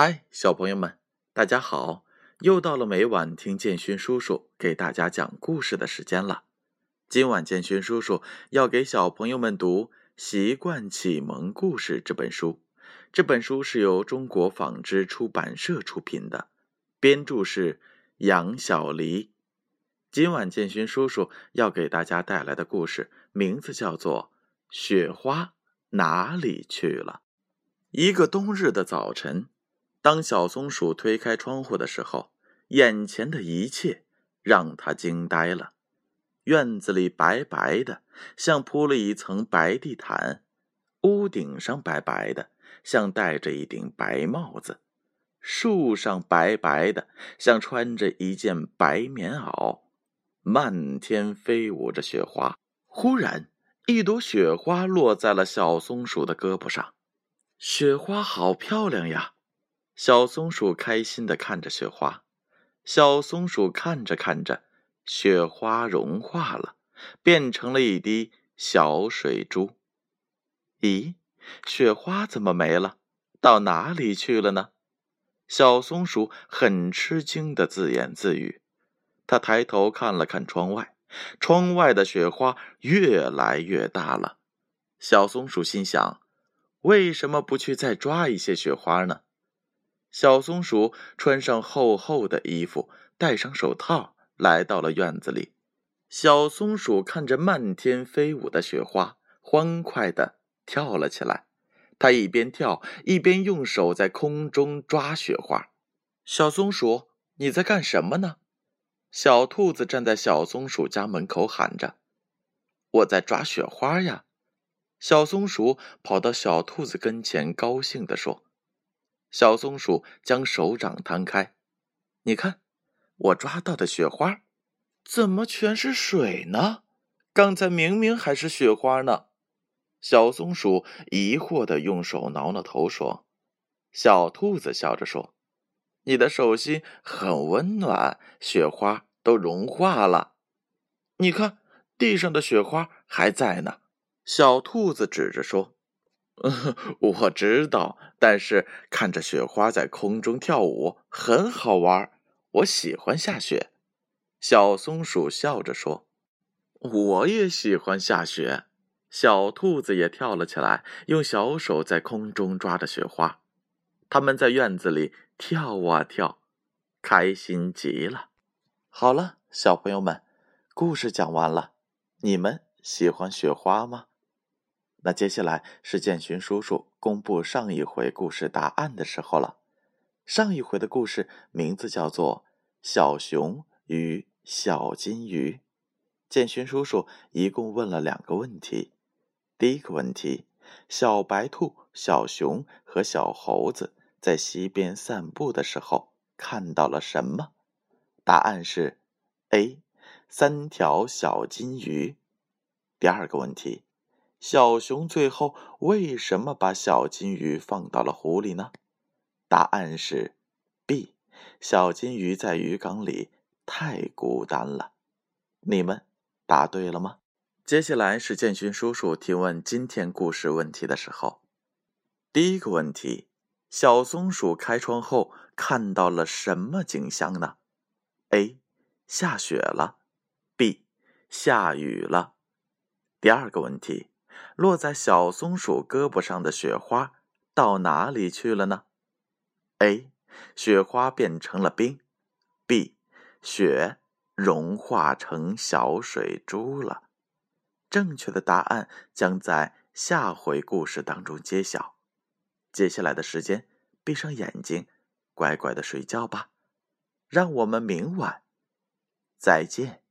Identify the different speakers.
Speaker 1: 嗨，小朋友们，大家好！又到了每晚听建勋叔叔给大家讲故事的时间了。今晚建勋叔叔要给小朋友们读《习惯启蒙故事》这本书。这本书是由中国纺织出版社出品的，编著是杨小黎。今晚建勋叔叔要给大家带来的故事名字叫做《雪花哪里去了》。一个冬日的早晨。当小松鼠推开窗户的时候，眼前的一切让它惊呆了。院子里白白的，像铺了一层白地毯；屋顶上白白的，像戴着一顶白帽子；树上白白的，像穿着一件白棉袄。漫天飞舞着雪花。忽然，一朵雪花落在了小松鼠的胳膊上。雪花好漂亮呀！小松鼠开心的看着雪花，小松鼠看着看着，雪花融化了，变成了一滴小水珠。咦，雪花怎么没了？到哪里去了呢？小松鼠很吃惊的自言自语。他抬头看了看窗外，窗外的雪花越来越大了。小松鼠心想：为什么不去再抓一些雪花呢？小松鼠穿上厚厚的衣服，戴上手套，来到了院子里。小松鼠看着漫天飞舞的雪花，欢快地跳了起来。它一边跳，一边用手在空中抓雪花。小松鼠，你在干什么呢？小兔子站在小松鼠家门口喊着：“我在抓雪花呀！”小松鼠跑到小兔子跟前，高兴地说。小松鼠将手掌摊开，你看，我抓到的雪花，怎么全是水呢？刚才明明还是雪花呢。小松鼠疑惑的用手挠挠头说：“小兔子笑着说，你的手心很温暖，雪花都融化了。你看，地上的雪花还在呢。”小兔子指着说。嗯 我知道，但是看着雪花在空中跳舞很好玩，我喜欢下雪。小松鼠笑着说：“我也喜欢下雪。”小兔子也跳了起来，用小手在空中抓着雪花。他们在院子里跳啊跳，开心极了。好了，小朋友们，故事讲完了。你们喜欢雪花吗？那接下来是建勋叔叔公布上一回故事答案的时候了。上一回的故事名字叫做《小熊与小金鱼》。建勋叔叔一共问了两个问题。第一个问题：小白兔、小熊和小猴子在溪边散步的时候看到了什么？答案是 A，三条小金鱼。第二个问题。小熊最后为什么把小金鱼放到了湖里呢？答案是 B。小金鱼在鱼缸里太孤单了。你们答对了吗？接下来是建勋叔叔提问今天故事问题的时候。第一个问题：小松鼠开窗后看到了什么景象呢？A. 下雪了。B. 下雨了。第二个问题。落在小松鼠胳膊上的雪花到哪里去了呢？A. 雪花变成了冰。B. 雪融化成小水珠了。正确的答案将在下回故事当中揭晓。接下来的时间，闭上眼睛，乖乖的睡觉吧。让我们明晚再见。